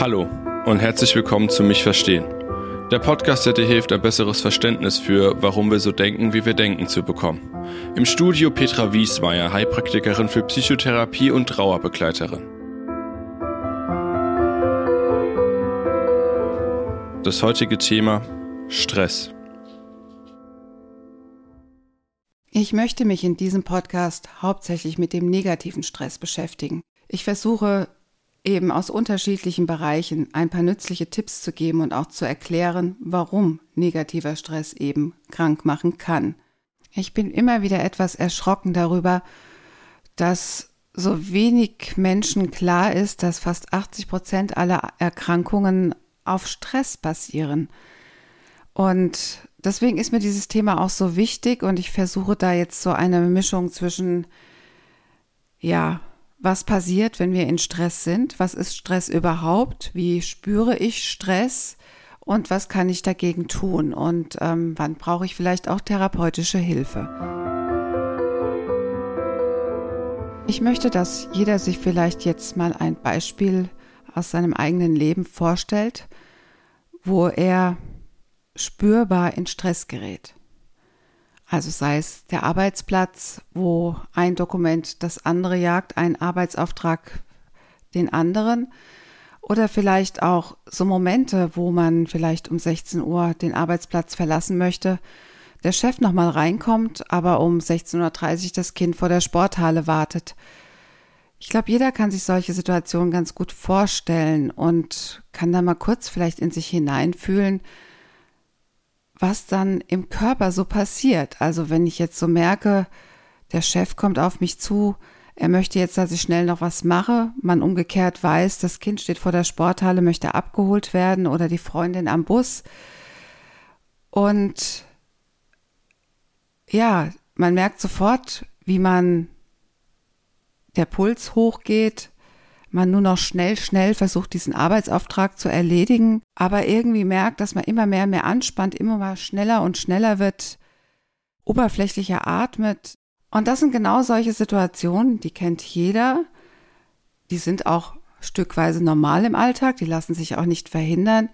Hallo und herzlich willkommen zu Mich Verstehen. Der Podcast, der dir hilft, ein besseres Verständnis für, warum wir so denken, wie wir denken, zu bekommen. Im Studio Petra Wiesmeier, Heilpraktikerin für Psychotherapie und Trauerbegleiterin. Das heutige Thema Stress. Ich möchte mich in diesem Podcast hauptsächlich mit dem negativen Stress beschäftigen. Ich versuche eben aus unterschiedlichen Bereichen ein paar nützliche Tipps zu geben und auch zu erklären, warum negativer Stress eben krank machen kann. Ich bin immer wieder etwas erschrocken darüber, dass so wenig Menschen klar ist, dass fast 80 Prozent aller Erkrankungen auf Stress basieren. Und deswegen ist mir dieses Thema auch so wichtig und ich versuche da jetzt so eine Mischung zwischen, ja, was passiert, wenn wir in Stress sind? Was ist Stress überhaupt? Wie spüre ich Stress? Und was kann ich dagegen tun? Und ähm, wann brauche ich vielleicht auch therapeutische Hilfe? Ich möchte, dass jeder sich vielleicht jetzt mal ein Beispiel aus seinem eigenen Leben vorstellt, wo er spürbar in Stress gerät. Also sei es der Arbeitsplatz, wo ein Dokument das andere jagt, ein Arbeitsauftrag den anderen. Oder vielleicht auch so Momente, wo man vielleicht um 16 Uhr den Arbeitsplatz verlassen möchte, der Chef nochmal reinkommt, aber um 16.30 Uhr das Kind vor der Sporthalle wartet. Ich glaube, jeder kann sich solche Situationen ganz gut vorstellen und kann da mal kurz vielleicht in sich hineinfühlen, was dann im Körper so passiert. Also wenn ich jetzt so merke, der Chef kommt auf mich zu, er möchte jetzt, dass ich schnell noch was mache, man umgekehrt weiß, das Kind steht vor der Sporthalle, möchte abgeholt werden oder die Freundin am Bus. Und ja, man merkt sofort, wie man der Puls hochgeht, man nur noch schnell, schnell versucht, diesen Arbeitsauftrag zu erledigen, aber irgendwie merkt, dass man immer mehr mehr anspannt, immer mal schneller und schneller wird, oberflächlicher atmet. Und das sind genau solche Situationen, die kennt jeder. Die sind auch stückweise normal im Alltag, die lassen sich auch nicht verhindern.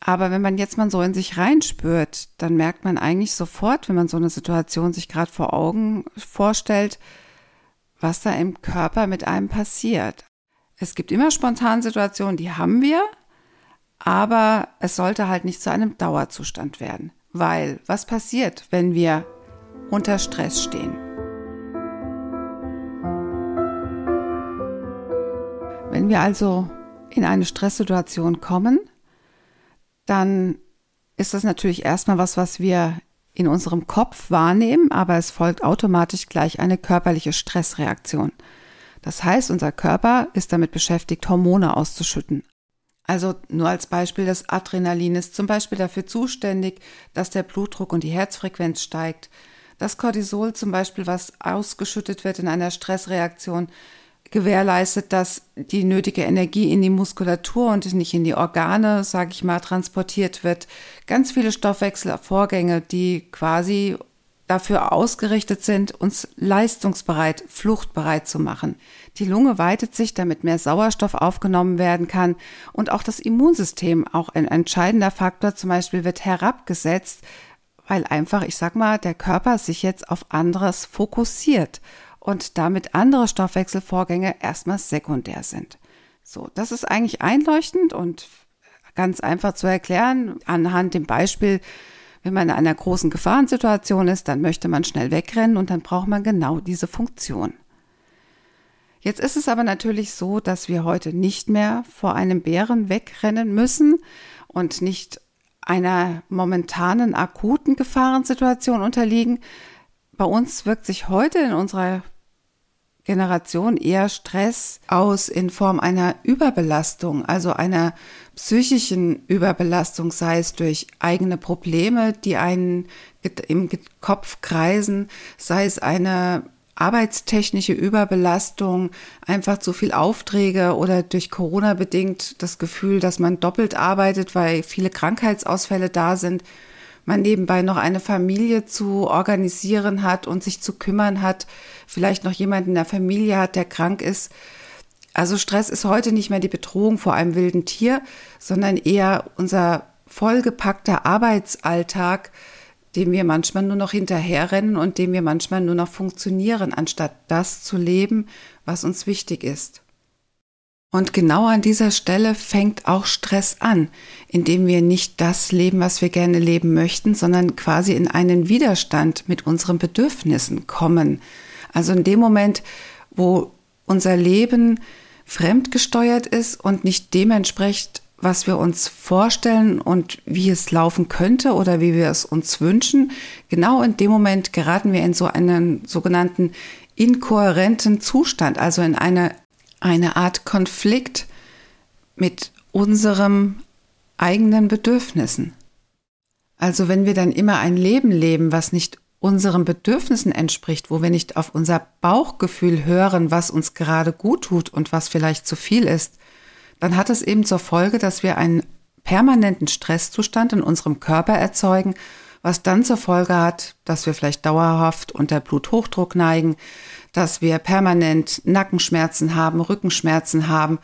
Aber wenn man jetzt mal so in sich reinspürt, dann merkt man eigentlich sofort, wenn man so eine Situation sich gerade vor Augen vorstellt, was da im Körper mit einem passiert. Es gibt immer Spontansituationen, die haben wir, aber es sollte halt nicht zu einem Dauerzustand werden. Weil was passiert, wenn wir unter Stress stehen? Wenn wir also in eine Stresssituation kommen, dann ist das natürlich erstmal was, was wir in unserem Kopf wahrnehmen, aber es folgt automatisch gleich eine körperliche Stressreaktion. Das heißt, unser Körper ist damit beschäftigt, Hormone auszuschütten. Also nur als Beispiel, das Adrenalin ist zum Beispiel dafür zuständig, dass der Blutdruck und die Herzfrequenz steigt. Das Cortisol zum Beispiel, was ausgeschüttet wird in einer Stressreaktion, gewährleistet, dass die nötige Energie in die Muskulatur und nicht in die Organe, sage ich mal, transportiert wird. Ganz viele Stoffwechselvorgänge, die quasi dafür ausgerichtet sind, uns leistungsbereit, fluchtbereit zu machen. Die Lunge weitet sich, damit mehr Sauerstoff aufgenommen werden kann und auch das Immunsystem, auch ein entscheidender Faktor zum Beispiel, wird herabgesetzt, weil einfach, ich sag mal, der Körper sich jetzt auf anderes fokussiert und damit andere Stoffwechselvorgänge erstmal sekundär sind. So, das ist eigentlich einleuchtend und ganz einfach zu erklären anhand dem Beispiel, wenn man in einer großen Gefahrensituation ist, dann möchte man schnell wegrennen und dann braucht man genau diese Funktion. Jetzt ist es aber natürlich so, dass wir heute nicht mehr vor einem Bären wegrennen müssen und nicht einer momentanen akuten Gefahrensituation unterliegen. Bei uns wirkt sich heute in unserer Generation eher Stress aus in Form einer Überbelastung, also einer psychischen Überbelastung, sei es durch eigene Probleme, die einen im Kopf kreisen, sei es eine arbeitstechnische Überbelastung, einfach zu viel Aufträge oder durch Corona bedingt das Gefühl, dass man doppelt arbeitet, weil viele Krankheitsausfälle da sind man nebenbei noch eine Familie zu organisieren hat und sich zu kümmern hat, vielleicht noch jemand in der Familie hat, der krank ist. Also Stress ist heute nicht mehr die Bedrohung vor einem wilden Tier, sondern eher unser vollgepackter Arbeitsalltag, dem wir manchmal nur noch hinterherrennen und dem wir manchmal nur noch funktionieren, anstatt das zu leben, was uns wichtig ist. Und genau an dieser Stelle fängt auch Stress an, indem wir nicht das leben, was wir gerne leben möchten, sondern quasi in einen Widerstand mit unseren Bedürfnissen kommen. Also in dem Moment, wo unser Leben fremdgesteuert ist und nicht dementsprechend, was wir uns vorstellen und wie es laufen könnte oder wie wir es uns wünschen, genau in dem Moment geraten wir in so einen sogenannten inkohärenten Zustand, also in eine eine Art Konflikt mit unserem eigenen Bedürfnissen. Also wenn wir dann immer ein Leben leben, was nicht unseren Bedürfnissen entspricht, wo wir nicht auf unser Bauchgefühl hören, was uns gerade gut tut und was vielleicht zu viel ist, dann hat es eben zur Folge, dass wir einen permanenten Stresszustand in unserem Körper erzeugen, was dann zur Folge hat, dass wir vielleicht dauerhaft unter Bluthochdruck neigen, dass wir permanent Nackenschmerzen haben, Rückenschmerzen haben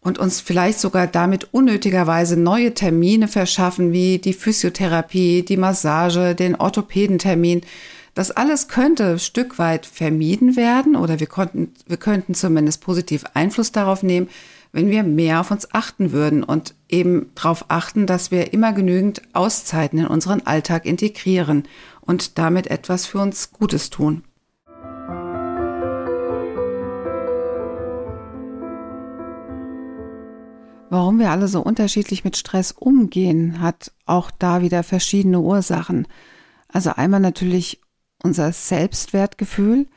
und uns vielleicht sogar damit unnötigerweise neue Termine verschaffen, wie die Physiotherapie, die Massage, den Orthopädentermin. Das alles könnte Stück weit vermieden werden oder wir konnten, wir könnten zumindest positiv Einfluss darauf nehmen, wenn wir mehr auf uns achten würden und eben darauf achten, dass wir immer genügend Auszeiten in unseren Alltag integrieren und damit etwas für uns Gutes tun. Warum wir alle so unterschiedlich mit Stress umgehen, hat auch da wieder verschiedene Ursachen. Also einmal natürlich unser Selbstwertgefühl.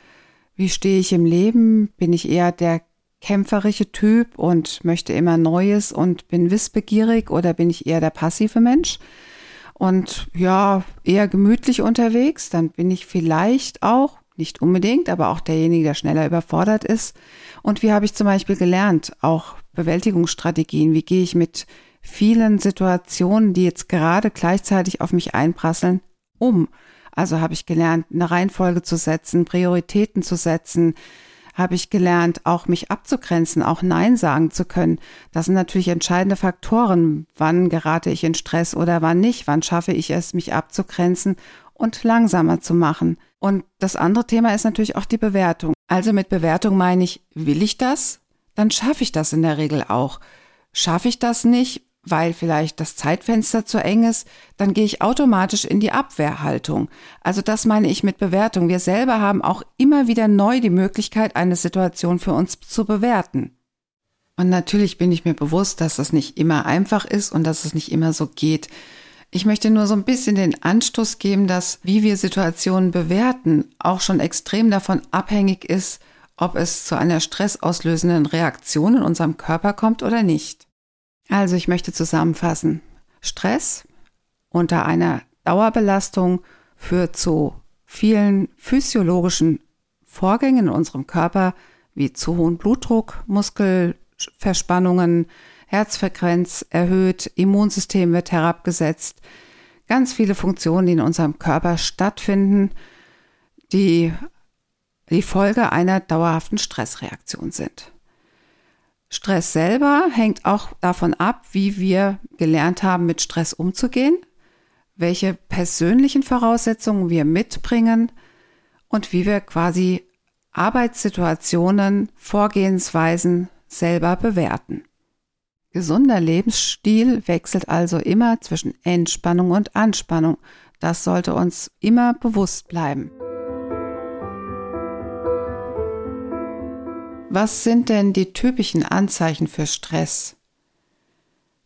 Wie stehe ich im Leben? Bin ich eher der kämpferische Typ und möchte immer Neues und bin wissbegierig oder bin ich eher der passive Mensch? Und ja, eher gemütlich unterwegs, dann bin ich vielleicht auch, nicht unbedingt, aber auch derjenige, der schneller überfordert ist. Und wie habe ich zum Beispiel gelernt, auch Bewältigungsstrategien, wie gehe ich mit vielen Situationen, die jetzt gerade gleichzeitig auf mich einprasseln, um. Also habe ich gelernt, eine Reihenfolge zu setzen, Prioritäten zu setzen, habe ich gelernt, auch mich abzugrenzen, auch Nein sagen zu können. Das sind natürlich entscheidende Faktoren. Wann gerate ich in Stress oder wann nicht? Wann schaffe ich es, mich abzugrenzen und langsamer zu machen? Und das andere Thema ist natürlich auch die Bewertung. Also mit Bewertung meine ich, will ich das? dann schaffe ich das in der Regel auch. Schaffe ich das nicht, weil vielleicht das Zeitfenster zu eng ist, dann gehe ich automatisch in die Abwehrhaltung. Also das meine ich mit Bewertung. Wir selber haben auch immer wieder neu die Möglichkeit, eine Situation für uns zu bewerten. Und natürlich bin ich mir bewusst, dass das nicht immer einfach ist und dass es nicht immer so geht. Ich möchte nur so ein bisschen den Anstoß geben, dass wie wir Situationen bewerten, auch schon extrem davon abhängig ist, ob es zu einer stressauslösenden Reaktion in unserem Körper kommt oder nicht. Also ich möchte zusammenfassen. Stress unter einer Dauerbelastung führt zu vielen physiologischen Vorgängen in unserem Körper, wie zu hohen Blutdruck, Muskelverspannungen, Herzfrequenz erhöht, Immunsystem wird herabgesetzt. Ganz viele Funktionen, die in unserem Körper stattfinden, die die Folge einer dauerhaften Stressreaktion sind. Stress selber hängt auch davon ab, wie wir gelernt haben, mit Stress umzugehen, welche persönlichen Voraussetzungen wir mitbringen und wie wir quasi Arbeitssituationen, Vorgehensweisen selber bewerten. Gesunder Lebensstil wechselt also immer zwischen Entspannung und Anspannung. Das sollte uns immer bewusst bleiben. Was sind denn die typischen Anzeichen für Stress?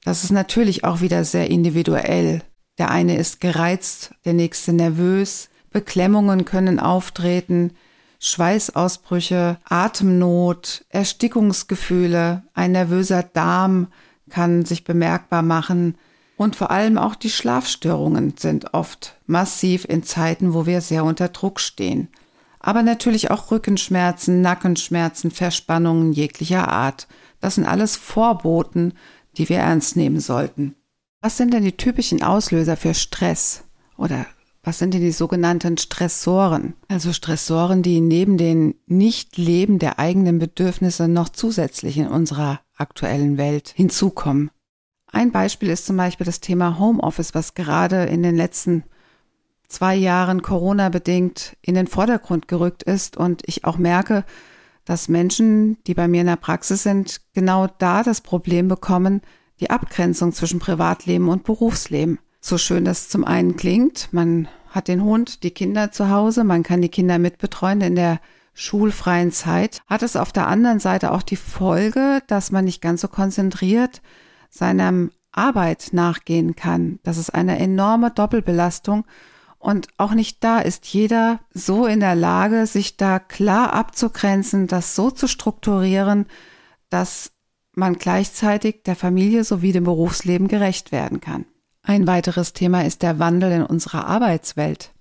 Das ist natürlich auch wieder sehr individuell. Der eine ist gereizt, der nächste nervös, Beklemmungen können auftreten, Schweißausbrüche, Atemnot, Erstickungsgefühle, ein nervöser Darm kann sich bemerkbar machen und vor allem auch die Schlafstörungen sind oft massiv in Zeiten, wo wir sehr unter Druck stehen aber natürlich auch Rückenschmerzen, Nackenschmerzen, Verspannungen jeglicher Art. Das sind alles Vorboten, die wir ernst nehmen sollten. Was sind denn die typischen Auslöser für Stress oder was sind denn die sogenannten Stressoren? Also Stressoren, die neben den Nicht-Leben der eigenen Bedürfnisse noch zusätzlich in unserer aktuellen Welt hinzukommen. Ein Beispiel ist zum Beispiel das Thema Homeoffice, was gerade in den letzten zwei Jahren Corona bedingt in den Vordergrund gerückt ist und ich auch merke, dass Menschen, die bei mir in der Praxis sind, genau da das Problem bekommen, die Abgrenzung zwischen Privatleben und Berufsleben. So schön das zum einen klingt, man hat den Hund, die Kinder zu Hause, man kann die Kinder mitbetreuen in der schulfreien Zeit, hat es auf der anderen Seite auch die Folge, dass man nicht ganz so konzentriert seinem Arbeit nachgehen kann. Das ist eine enorme Doppelbelastung und auch nicht da ist jeder so in der Lage, sich da klar abzugrenzen, das so zu strukturieren, dass man gleichzeitig der Familie sowie dem Berufsleben gerecht werden kann. Ein weiteres Thema ist der Wandel in unserer Arbeitswelt.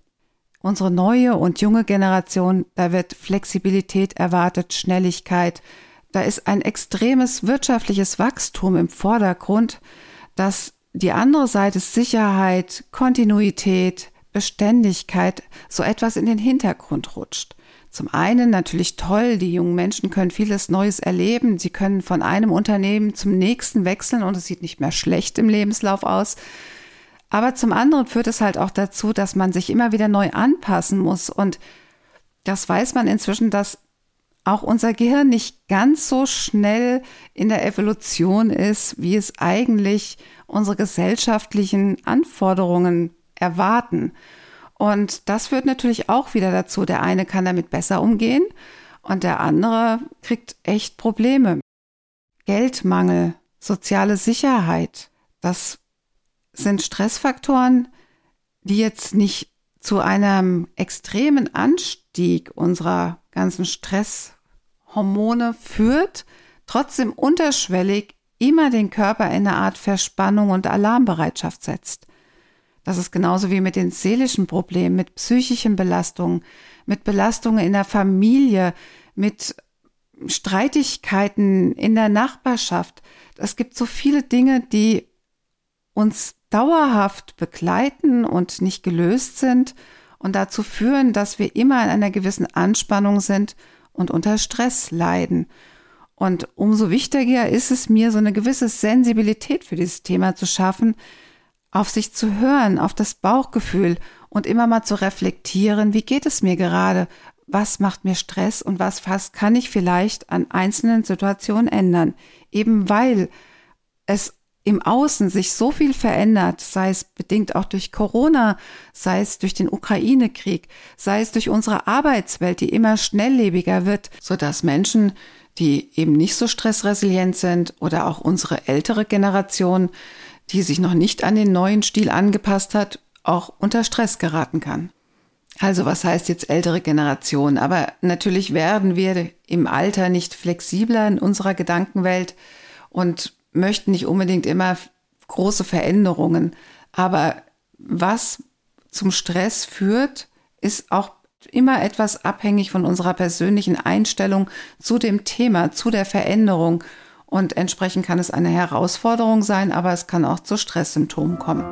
Unsere neue und junge Generation, da wird Flexibilität erwartet, Schnelligkeit, da ist ein extremes wirtschaftliches Wachstum im Vordergrund, dass die andere Seite Sicherheit, Kontinuität, Beständigkeit so etwas in den Hintergrund rutscht. Zum einen natürlich toll, die jungen Menschen können vieles Neues erleben, sie können von einem Unternehmen zum nächsten wechseln und es sieht nicht mehr schlecht im Lebenslauf aus. Aber zum anderen führt es halt auch dazu, dass man sich immer wieder neu anpassen muss und das weiß man inzwischen, dass auch unser Gehirn nicht ganz so schnell in der Evolution ist, wie es eigentlich unsere gesellschaftlichen Anforderungen erwarten. Und das führt natürlich auch wieder dazu, der eine kann damit besser umgehen und der andere kriegt echt Probleme. Geldmangel, soziale Sicherheit, das sind Stressfaktoren, die jetzt nicht zu einem extremen Anstieg unserer ganzen Stresshormone führt, trotzdem unterschwellig immer den Körper in eine Art Verspannung und Alarmbereitschaft setzt. Das ist genauso wie mit den seelischen Problemen, mit psychischen Belastungen, mit Belastungen in der Familie, mit Streitigkeiten in der Nachbarschaft. Es gibt so viele Dinge, die uns dauerhaft begleiten und nicht gelöst sind und dazu führen, dass wir immer in einer gewissen Anspannung sind und unter Stress leiden. Und umso wichtiger ist es mir, so eine gewisse Sensibilität für dieses Thema zu schaffen, auf sich zu hören, auf das Bauchgefühl und immer mal zu reflektieren, wie geht es mir gerade, was macht mir Stress und was was kann ich vielleicht an einzelnen Situationen ändern, eben weil es im Außen sich so viel verändert, sei es bedingt auch durch Corona, sei es durch den Ukraine-Krieg, sei es durch unsere Arbeitswelt, die immer schnelllebiger wird, so dass Menschen, die eben nicht so stressresilient sind oder auch unsere ältere Generation, die sich noch nicht an den neuen Stil angepasst hat, auch unter Stress geraten kann. Also was heißt jetzt ältere Generation? Aber natürlich werden wir im Alter nicht flexibler in unserer Gedankenwelt und möchten nicht unbedingt immer große Veränderungen. Aber was zum Stress führt, ist auch immer etwas abhängig von unserer persönlichen Einstellung zu dem Thema, zu der Veränderung. Und entsprechend kann es eine Herausforderung sein, aber es kann auch zu Stresssymptomen kommen.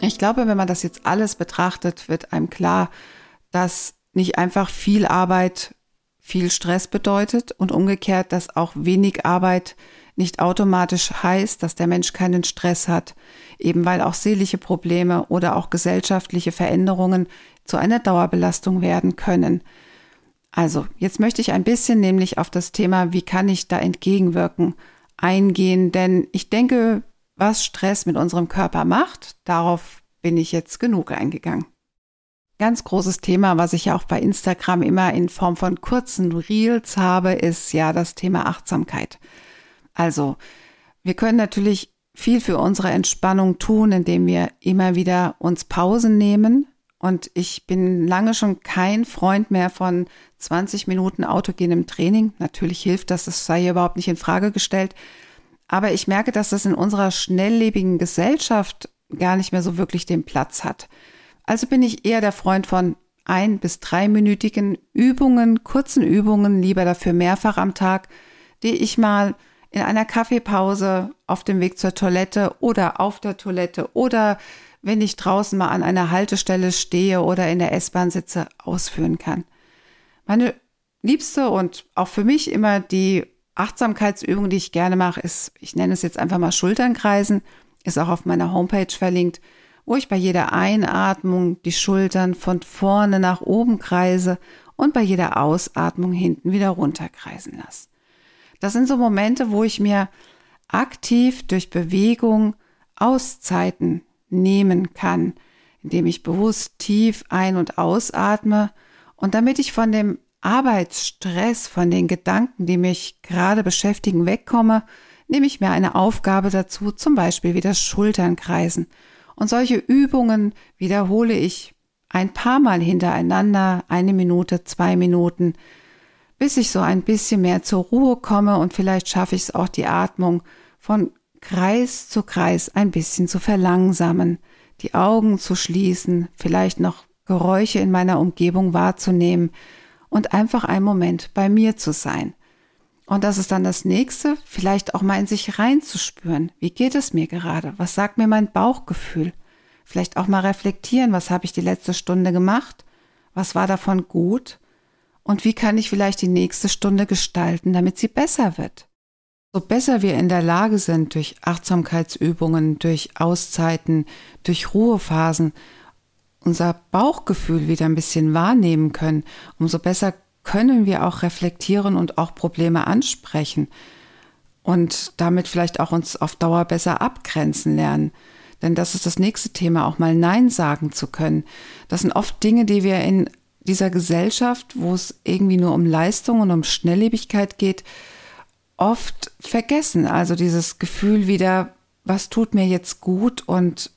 Ich glaube, wenn man das jetzt alles betrachtet, wird einem klar, dass nicht einfach viel Arbeit viel Stress bedeutet und umgekehrt, dass auch wenig Arbeit nicht automatisch heißt, dass der Mensch keinen Stress hat, eben weil auch seelische Probleme oder auch gesellschaftliche Veränderungen zu einer Dauerbelastung werden können. Also, jetzt möchte ich ein bisschen nämlich auf das Thema, wie kann ich da entgegenwirken, eingehen, denn ich denke, was Stress mit unserem Körper macht, darauf bin ich jetzt genug eingegangen. Ganz großes Thema, was ich ja auch bei Instagram immer in Form von kurzen Reels habe, ist ja das Thema Achtsamkeit. Also, wir können natürlich viel für unsere Entspannung tun, indem wir immer wieder uns Pausen nehmen, und ich bin lange schon kein Freund mehr von 20 Minuten autogenem Training. Natürlich hilft das, das sei hier überhaupt nicht in Frage gestellt. Aber ich merke, dass das in unserer schnelllebigen Gesellschaft gar nicht mehr so wirklich den Platz hat. Also bin ich eher der Freund von ein- bis dreiminütigen Übungen, kurzen Übungen, lieber dafür mehrfach am Tag, die ich mal in einer Kaffeepause, auf dem Weg zur Toilette oder auf der Toilette oder wenn ich draußen mal an einer Haltestelle stehe oder in der S-Bahn sitze, ausführen kann. Meine liebste und auch für mich immer die Achtsamkeitsübung, die ich gerne mache, ist, ich nenne es jetzt einfach mal Schulternkreisen, ist auch auf meiner Homepage verlinkt, wo ich bei jeder Einatmung die Schultern von vorne nach oben kreise und bei jeder Ausatmung hinten wieder runterkreisen lasse. Das sind so Momente, wo ich mir aktiv durch Bewegung Auszeiten nehmen kann, indem ich bewusst tief ein- und ausatme und damit ich von dem Arbeitsstress, von den Gedanken, die mich gerade beschäftigen, wegkomme, nehme ich mir eine Aufgabe dazu, zum Beispiel wie das Schulternkreisen. Und solche Übungen wiederhole ich ein paar Mal hintereinander, eine Minute, zwei Minuten, bis ich so ein bisschen mehr zur Ruhe komme und vielleicht schaffe ich es auch die Atmung von Kreis zu Kreis ein bisschen zu verlangsamen, die Augen zu schließen, vielleicht noch Geräusche in meiner Umgebung wahrzunehmen und einfach einen Moment bei mir zu sein. Und das ist dann das nächste, vielleicht auch mal in sich reinzuspüren. Wie geht es mir gerade? Was sagt mir mein Bauchgefühl? Vielleicht auch mal reflektieren, was habe ich die letzte Stunde gemacht? Was war davon gut? Und wie kann ich vielleicht die nächste Stunde gestalten, damit sie besser wird? So besser wir in der Lage sind, durch Achtsamkeitsübungen, durch Auszeiten, durch Ruhephasen, unser Bauchgefühl wieder ein bisschen wahrnehmen können, umso besser können wir auch reflektieren und auch Probleme ansprechen und damit vielleicht auch uns auf Dauer besser abgrenzen lernen. Denn das ist das nächste Thema, auch mal Nein sagen zu können. Das sind oft Dinge, die wir in dieser Gesellschaft, wo es irgendwie nur um Leistung und um Schnelllebigkeit geht, oft vergessen. Also dieses Gefühl wieder, was tut mir jetzt gut und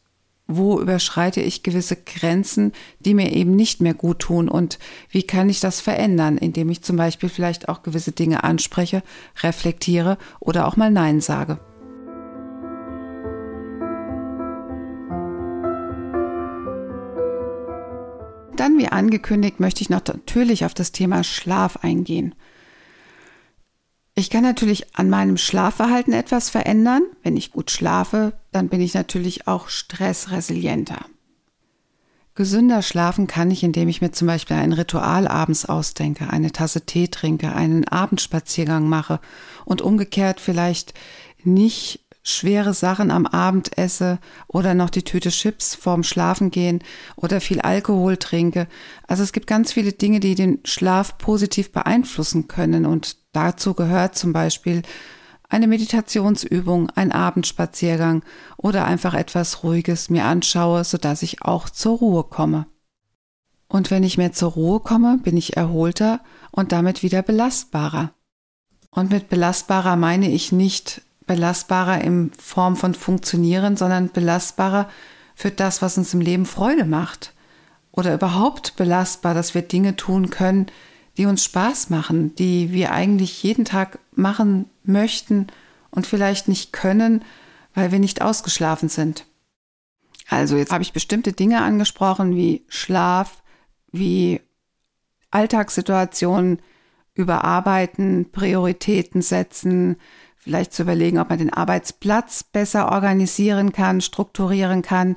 wo überschreite ich gewisse Grenzen, die mir eben nicht mehr gut tun und wie kann ich das verändern, indem ich zum Beispiel vielleicht auch gewisse Dinge anspreche, reflektiere oder auch mal Nein sage. Dann, wie angekündigt, möchte ich noch natürlich auf das Thema Schlaf eingehen. Ich kann natürlich an meinem Schlafverhalten etwas verändern. Wenn ich gut schlafe, dann bin ich natürlich auch stressresilienter. Gesünder schlafen kann ich, indem ich mir zum Beispiel ein Ritual abends ausdenke, eine Tasse Tee trinke, einen Abendspaziergang mache und umgekehrt vielleicht nicht schwere Sachen am Abend esse oder noch die Tüte Chips vorm Schlafengehen oder viel Alkohol trinke. Also es gibt ganz viele Dinge, die den Schlaf positiv beeinflussen können und dazu gehört zum Beispiel eine Meditationsübung, ein Abendspaziergang oder einfach etwas Ruhiges mir anschaue, sodass ich auch zur Ruhe komme. Und wenn ich mehr zur Ruhe komme, bin ich erholter und damit wieder belastbarer. Und mit belastbarer meine ich nicht belastbarer in Form von Funktionieren, sondern belastbarer für das, was uns im Leben Freude macht. Oder überhaupt belastbar, dass wir Dinge tun können, die uns Spaß machen, die wir eigentlich jeden Tag machen möchten und vielleicht nicht können, weil wir nicht ausgeschlafen sind. Also jetzt habe ich bestimmte Dinge angesprochen wie Schlaf, wie Alltagssituationen überarbeiten, Prioritäten setzen, vielleicht zu überlegen, ob man den Arbeitsplatz besser organisieren kann, strukturieren kann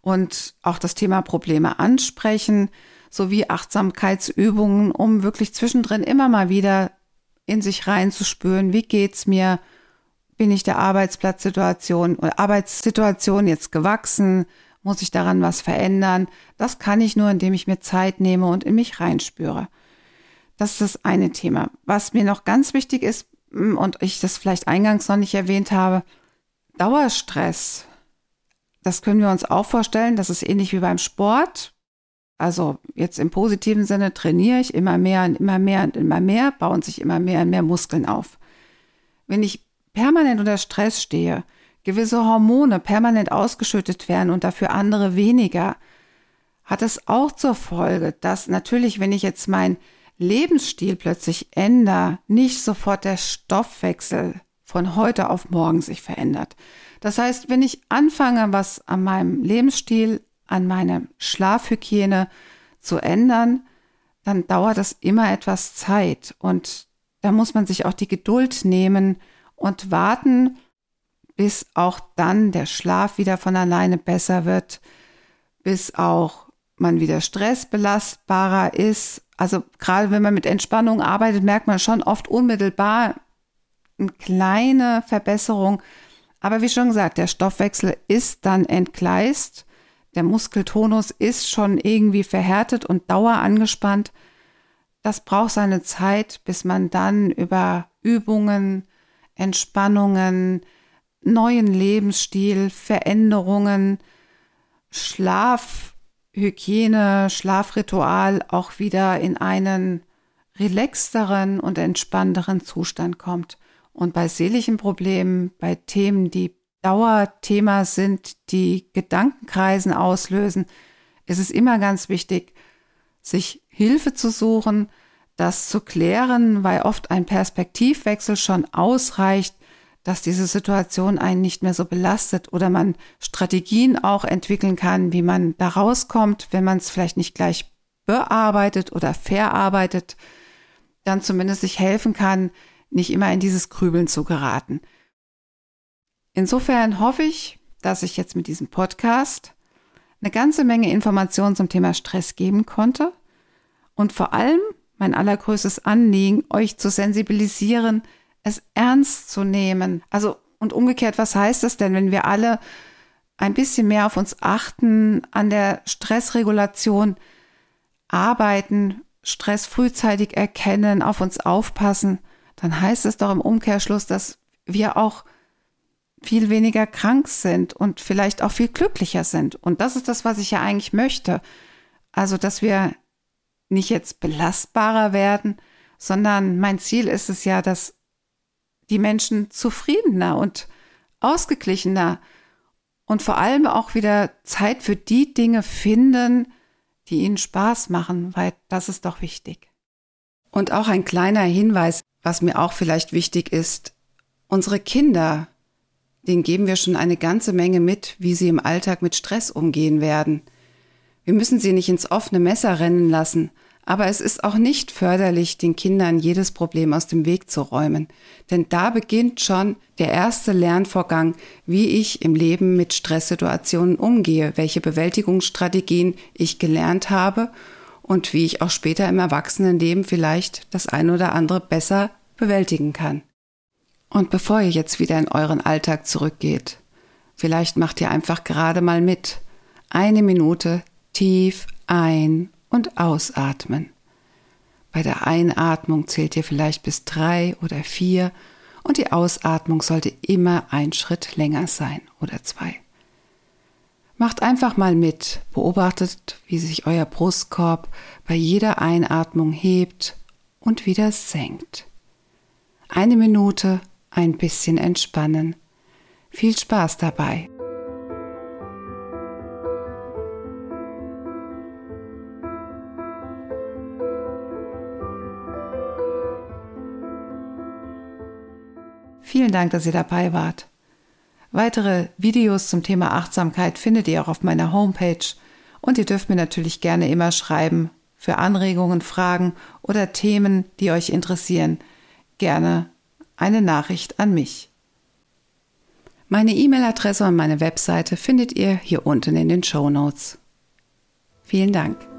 und auch das Thema Probleme ansprechen, sowie Achtsamkeitsübungen, um wirklich zwischendrin immer mal wieder in sich reinzuspüren, wie geht's mir, bin ich der Arbeitsplatzsituation oder Arbeitssituation jetzt gewachsen, muss ich daran was verändern? Das kann ich nur, indem ich mir Zeit nehme und in mich reinspüre. Das ist das eine Thema. Was mir noch ganz wichtig ist, und ich das vielleicht eingangs noch nicht erwähnt habe, Dauerstress. Das können wir uns auch vorstellen. Das ist ähnlich wie beim Sport. Also jetzt im positiven Sinne trainiere ich immer mehr und immer mehr und immer mehr, bauen sich immer mehr und mehr Muskeln auf. Wenn ich permanent unter Stress stehe, gewisse Hormone permanent ausgeschüttet werden und dafür andere weniger, hat es auch zur Folge, dass natürlich, wenn ich jetzt mein Lebensstil plötzlich ändere, nicht sofort der Stoffwechsel von heute auf morgen sich verändert. Das heißt, wenn ich anfange, was an meinem Lebensstil, an meiner Schlafhygiene zu ändern, dann dauert das immer etwas Zeit und da muss man sich auch die Geduld nehmen, und warten, bis auch dann der Schlaf wieder von alleine besser wird, bis auch man wieder stressbelastbarer ist. Also gerade wenn man mit Entspannung arbeitet, merkt man schon oft unmittelbar eine kleine Verbesserung. Aber wie schon gesagt, der Stoffwechsel ist dann entgleist. Der Muskeltonus ist schon irgendwie verhärtet und dauerangespannt. Das braucht seine Zeit, bis man dann über Übungen, Entspannungen, neuen Lebensstil, Veränderungen, Schlafhygiene, Schlafritual auch wieder in einen relaxteren und entspannteren Zustand kommt. Und bei seelischen Problemen, bei Themen, die Dauerthema sind, die Gedankenkreisen auslösen, ist es immer ganz wichtig, sich Hilfe zu suchen, das zu klären, weil oft ein Perspektivwechsel schon ausreicht, dass diese Situation einen nicht mehr so belastet oder man Strategien auch entwickeln kann, wie man da rauskommt, wenn man es vielleicht nicht gleich bearbeitet oder verarbeitet, dann zumindest sich helfen kann, nicht immer in dieses Grübeln zu geraten. Insofern hoffe ich, dass ich jetzt mit diesem Podcast eine ganze Menge Informationen zum Thema Stress geben konnte und vor allem mein allergrößtes Anliegen, euch zu sensibilisieren, es ernst zu nehmen. Also, und umgekehrt, was heißt das denn, wenn wir alle ein bisschen mehr auf uns achten, an der Stressregulation arbeiten, Stress frühzeitig erkennen, auf uns aufpassen, dann heißt es doch im Umkehrschluss, dass wir auch viel weniger krank sind und vielleicht auch viel glücklicher sind. Und das ist das, was ich ja eigentlich möchte. Also, dass wir nicht jetzt belastbarer werden, sondern mein Ziel ist es ja, dass die Menschen zufriedener und ausgeglichener und vor allem auch wieder Zeit für die Dinge finden, die ihnen Spaß machen, weil das ist doch wichtig. Und auch ein kleiner Hinweis, was mir auch vielleicht wichtig ist, unsere Kinder, denen geben wir schon eine ganze Menge mit, wie sie im Alltag mit Stress umgehen werden. Wir müssen sie nicht ins offene Messer rennen lassen, aber es ist auch nicht förderlich, den Kindern jedes Problem aus dem Weg zu räumen. Denn da beginnt schon der erste Lernvorgang, wie ich im Leben mit Stresssituationen umgehe, welche Bewältigungsstrategien ich gelernt habe und wie ich auch später im Erwachsenenleben vielleicht das eine oder andere besser bewältigen kann. Und bevor ihr jetzt wieder in euren Alltag zurückgeht, vielleicht macht ihr einfach gerade mal mit. Eine Minute tief ein und ausatmen. Bei der Einatmung zählt ihr vielleicht bis drei oder vier und die Ausatmung sollte immer ein Schritt länger sein oder zwei. Macht einfach mal mit, beobachtet, wie sich euer Brustkorb bei jeder Einatmung hebt und wieder senkt. Eine Minute, ein bisschen entspannen. Viel Spaß dabei. Vielen Dank, dass ihr dabei wart. Weitere Videos zum Thema Achtsamkeit findet ihr auch auf meiner Homepage und ihr dürft mir natürlich gerne immer schreiben für Anregungen, Fragen oder Themen, die euch interessieren. Gerne eine Nachricht an mich. Meine E-Mail-Adresse und meine Webseite findet ihr hier unten in den Show Notes. Vielen Dank.